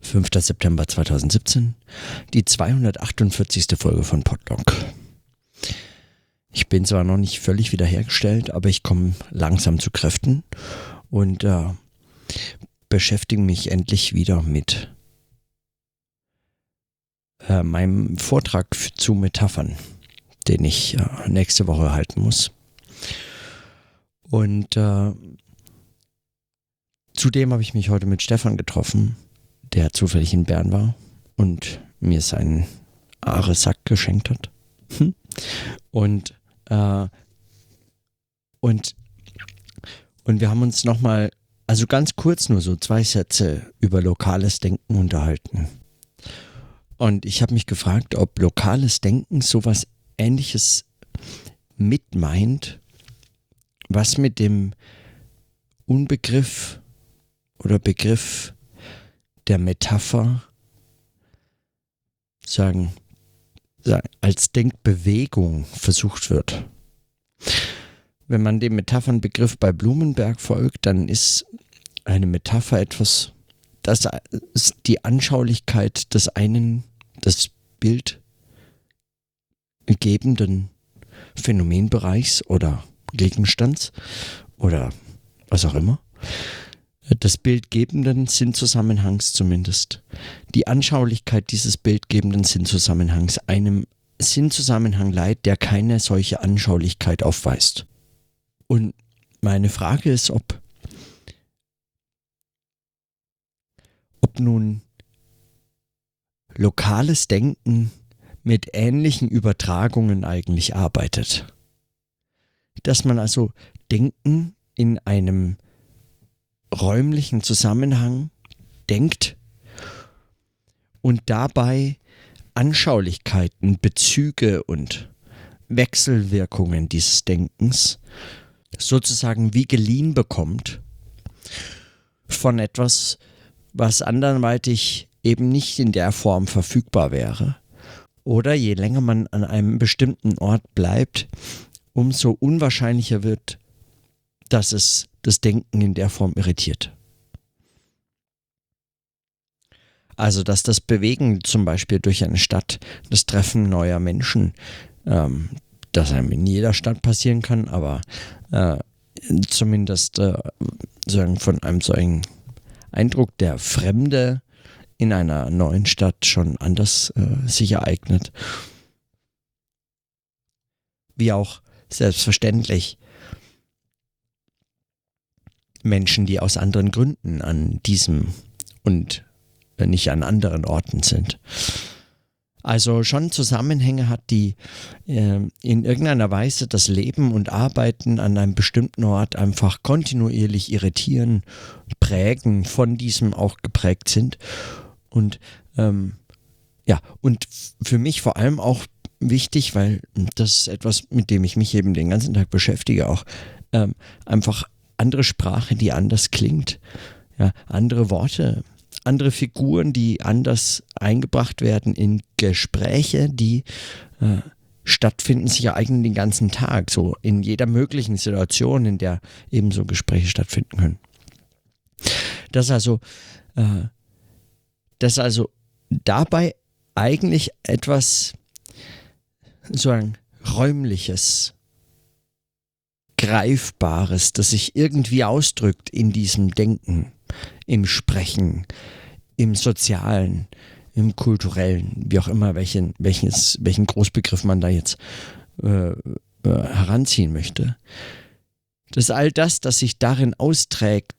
5. September 2017, die 248. Folge von Podlog. Ich bin zwar noch nicht völlig wiederhergestellt, aber ich komme langsam zu Kräften und äh, beschäftige mich endlich wieder mit äh, meinem Vortrag zu Metaphern, den ich äh, nächste Woche halten muss. Und äh, zudem habe ich mich heute mit Stefan getroffen, der zufällig in Bern war und mir seinen Aare-Sack geschenkt hat. Und, äh, und, und wir haben uns nochmal, also ganz kurz nur so zwei Sätze über lokales Denken unterhalten. Und ich habe mich gefragt, ob lokales Denken sowas ähnliches mit meint, was mit dem Unbegriff oder Begriff der Metapher sagen, als Denkbewegung versucht wird. Wenn man dem Metaphernbegriff bei Blumenberg folgt, dann ist eine Metapher etwas, das die Anschaulichkeit des einen des bildgebenden Phänomenbereichs oder Gegenstands oder was auch immer, des bildgebenden Sinnzusammenhangs zumindest, die Anschaulichkeit dieses bildgebenden Sinnzusammenhangs einem Sinnzusammenhang leiht, der keine solche Anschaulichkeit aufweist. Und meine Frage ist, ob, ob nun lokales Denken mit ähnlichen Übertragungen eigentlich arbeitet. Dass man also Denken in einem räumlichen Zusammenhang denkt und dabei Anschaulichkeiten, Bezüge und Wechselwirkungen dieses Denkens sozusagen wie geliehen bekommt von etwas, was anderweitig eben nicht in der Form verfügbar wäre. Oder je länger man an einem bestimmten Ort bleibt, umso unwahrscheinlicher wird, dass es das Denken in der Form irritiert. Also, dass das Bewegen zum Beispiel durch eine Stadt, das Treffen neuer Menschen, ähm, das einem in jeder Stadt passieren kann, aber äh, zumindest äh, von einem solchen Eindruck der Fremde in einer neuen Stadt schon anders äh, sich ereignet. Wie auch selbstverständlich Menschen, die aus anderen Gründen an diesem und nicht an anderen Orten sind. Also schon Zusammenhänge hat, die äh, in irgendeiner Weise das Leben und Arbeiten an einem bestimmten Ort einfach kontinuierlich irritieren, prägen, von diesem auch geprägt sind. Und ähm, ja, und für mich vor allem auch wichtig, weil das ist etwas, mit dem ich mich eben den ganzen Tag beschäftige, auch ähm, einfach andere Sprache, die anders klingt, ja, andere Worte, andere Figuren, die anders eingebracht werden in Gespräche, die äh, stattfinden, sich ereignen den ganzen Tag, so in jeder möglichen Situation, in der eben so Gespräche stattfinden können. Das also, äh, das also dabei eigentlich etwas so ein räumliches Greifbares, das sich irgendwie ausdrückt in diesem Denken, im Sprechen, im Sozialen, im Kulturellen, wie auch immer, welchen, welches, welchen Großbegriff man da jetzt äh, äh, heranziehen möchte. Dass all das, das sich darin austrägt,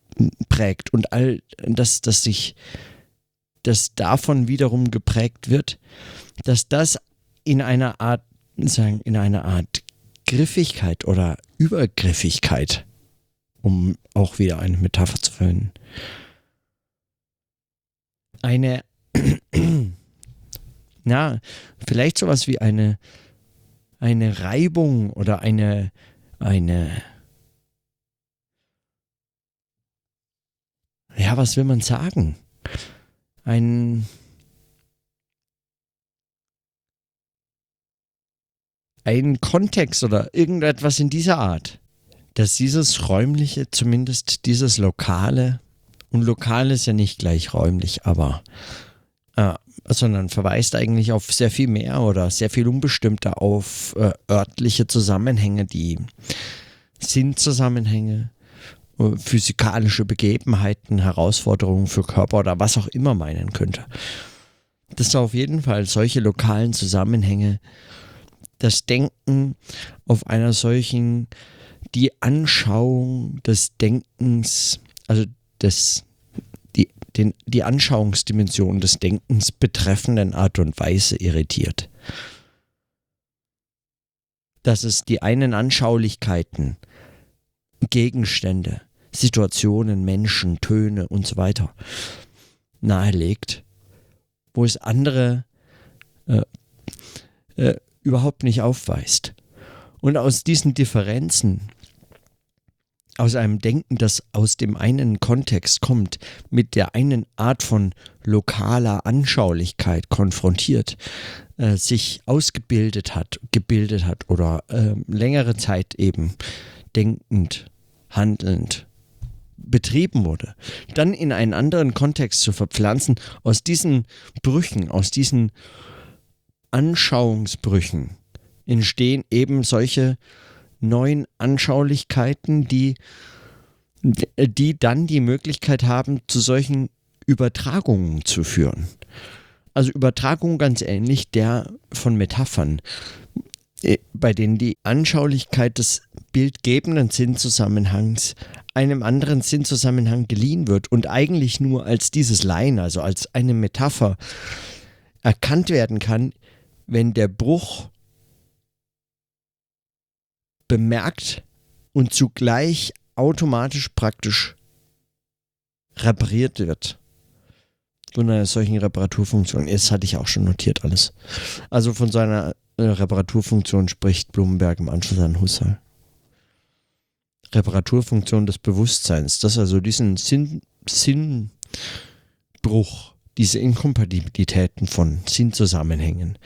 prägt und all das, das sich, das davon wiederum geprägt wird, dass das in einer Art, sagen, in einer Art Griffigkeit oder Übergriffigkeit, um auch wieder eine Metapher zu verwenden. Eine, na, vielleicht sowas wie eine, eine Reibung oder eine, eine, ja, was will man sagen? Ein, einen Kontext oder irgendetwas in dieser Art, dass dieses räumliche, zumindest dieses lokale Und lokal ist ja nicht gleich räumlich, aber äh, sondern verweist eigentlich auf sehr viel mehr oder sehr viel unbestimmter auf äh, örtliche Zusammenhänge, die Sinnzusammenhänge, äh, physikalische Begebenheiten, Herausforderungen für Körper oder was auch immer meinen könnte. Dass auf jeden Fall solche lokalen Zusammenhänge das Denken auf einer solchen, die Anschauung des Denkens, also des, die, den, die Anschauungsdimension des Denkens betreffenden Art und Weise irritiert. Dass es die einen Anschaulichkeiten, Gegenstände, Situationen, Menschen, Töne und so weiter nahelegt, wo es andere äh, äh, überhaupt nicht aufweist. Und aus diesen Differenzen, aus einem Denken, das aus dem einen Kontext kommt, mit der einen Art von lokaler Anschaulichkeit konfrontiert, äh, sich ausgebildet hat, gebildet hat oder äh, längere Zeit eben denkend, handelnd betrieben wurde, dann in einen anderen Kontext zu verpflanzen, aus diesen Brüchen, aus diesen Anschauungsbrüchen entstehen eben solche neuen Anschaulichkeiten, die, die dann die Möglichkeit haben, zu solchen Übertragungen zu führen. Also Übertragung ganz ähnlich der von Metaphern, äh, bei denen die Anschaulichkeit des bildgebenden Sinnzusammenhangs einem anderen Sinnzusammenhang geliehen wird und eigentlich nur als dieses Leihen, also als eine Metapher erkannt werden kann, wenn der Bruch bemerkt und zugleich automatisch praktisch repariert wird. Von einer solchen Reparaturfunktion. Das hatte ich auch schon notiert alles. Also von seiner äh, Reparaturfunktion spricht Blumenberg im Anschluss an Husserl. Reparaturfunktion des Bewusstseins, dass also diesen Sinn, Sinnbruch, diese Inkompatibilitäten von Sinnzusammenhängen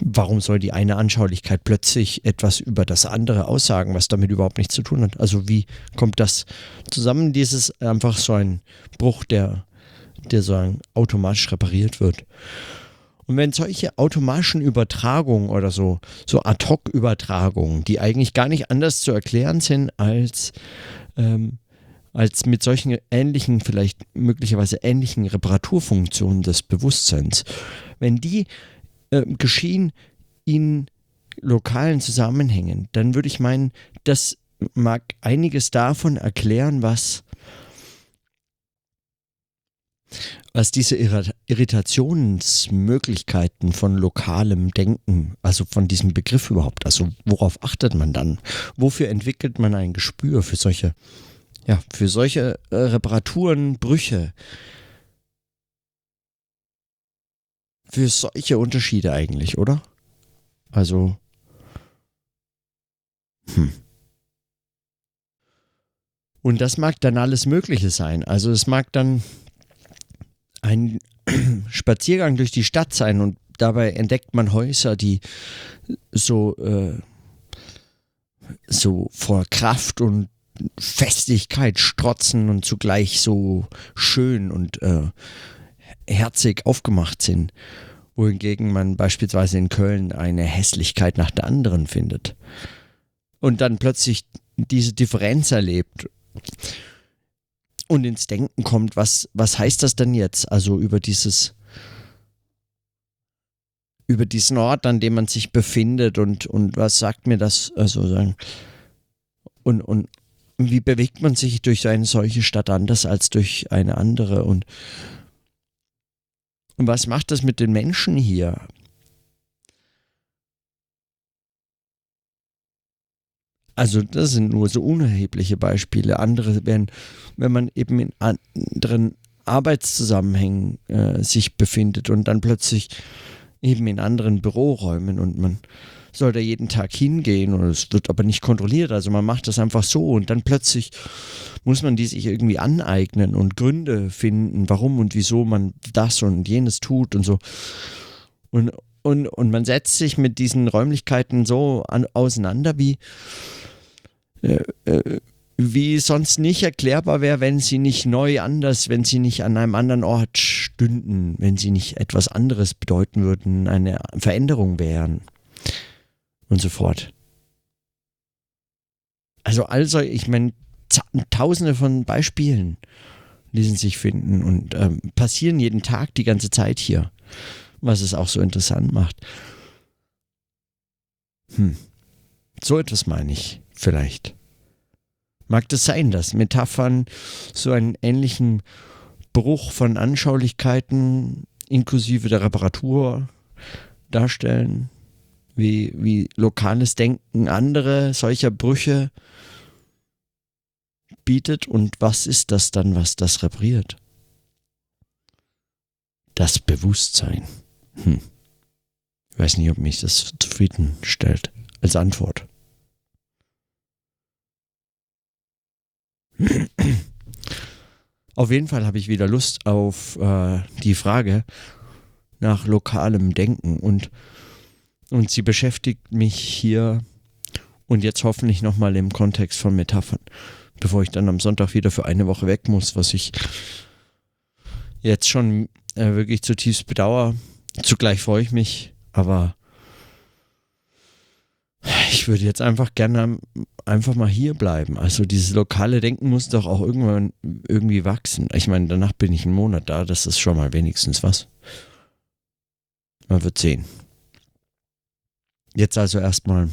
warum soll die eine Anschaulichkeit plötzlich etwas über das andere aussagen, was damit überhaupt nichts zu tun hat? Also wie kommt das zusammen? Dieses einfach so ein Bruch, der, der so automatisch repariert wird. Und wenn solche automatischen Übertragungen oder so, so Ad-Hoc-Übertragungen, die eigentlich gar nicht anders zu erklären sind als, ähm, als mit solchen ähnlichen, vielleicht möglicherweise ähnlichen Reparaturfunktionen des Bewusstseins, wenn die äh, geschehen in lokalen Zusammenhängen, dann würde ich meinen, das mag einiges davon erklären, was, was diese Irritationsmöglichkeiten von lokalem Denken, also von diesem Begriff überhaupt, also worauf achtet man dann? Wofür entwickelt man ein Gespür für solche, ja, für solche äh, Reparaturen, Brüche, für solche Unterschiede eigentlich, oder? Also. Hm. Und das mag dann alles Mögliche sein. Also es mag dann ein Spaziergang durch die Stadt sein und dabei entdeckt man Häuser, die so, äh, so vor Kraft und Festigkeit strotzen und zugleich so schön und äh, herzig aufgemacht sind, wohingegen man beispielsweise in Köln eine Hässlichkeit nach der anderen findet. Und dann plötzlich diese Differenz erlebt und ins Denken kommt, was, was heißt das denn jetzt? Also über dieses, über diesen Ort, an dem man sich befindet und, und was sagt mir das, also sagen, und, und wie bewegt man sich durch eine solche Stadt anders als durch eine andere und was macht das mit den Menschen hier? Also das sind nur so unerhebliche Beispiele. Andere wären, wenn man eben in anderen Arbeitszusammenhängen äh, sich befindet und dann plötzlich eben in anderen Büroräumen und man soll da jeden Tag hingehen und es wird aber nicht kontrolliert. Also man macht das einfach so und dann plötzlich muss man die sich irgendwie aneignen und Gründe finden, warum und wieso man das und jenes tut und so. Und, und, und man setzt sich mit diesen Räumlichkeiten so an, auseinander, wie, äh, äh, wie sonst nicht erklärbar wäre, wenn sie nicht neu anders, wenn sie nicht an einem anderen Ort stünden, wenn sie nicht etwas anderes bedeuten würden, eine Veränderung wären und so fort. Also also, ich meine, tausende von Beispielen ließen sich finden und ähm, passieren jeden Tag die ganze Zeit hier, was es auch so interessant macht. Hm. So etwas meine ich vielleicht. Mag das sein, dass Metaphern so einen ähnlichen Bruch von Anschaulichkeiten inklusive der Reparatur darstellen, wie, wie lokales Denken andere solcher Brüche bietet und was ist das dann, was das repariert? Das Bewusstsein. Hm. Ich weiß nicht, ob mich das zufriedenstellt als Antwort. Auf jeden Fall habe ich wieder Lust auf äh, die Frage nach lokalem Denken und, und sie beschäftigt mich hier und jetzt hoffentlich nochmal im Kontext von Metaphern bevor ich dann am Sonntag wieder für eine Woche weg muss, was ich jetzt schon äh, wirklich zutiefst bedauere. Zugleich freue ich mich, aber ich würde jetzt einfach gerne einfach mal hier bleiben. Also dieses lokale Denken muss doch auch irgendwann irgendwie wachsen. Ich meine, danach bin ich einen Monat da, das ist schon mal wenigstens was. Man wird sehen. Jetzt also erstmal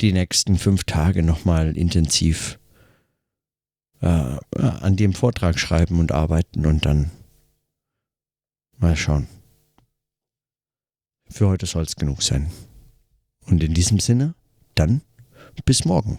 die nächsten fünf Tage nochmal intensiv äh, an dem Vortrag schreiben und arbeiten und dann mal schauen. Für heute soll es genug sein. Und in diesem Sinne, dann bis morgen.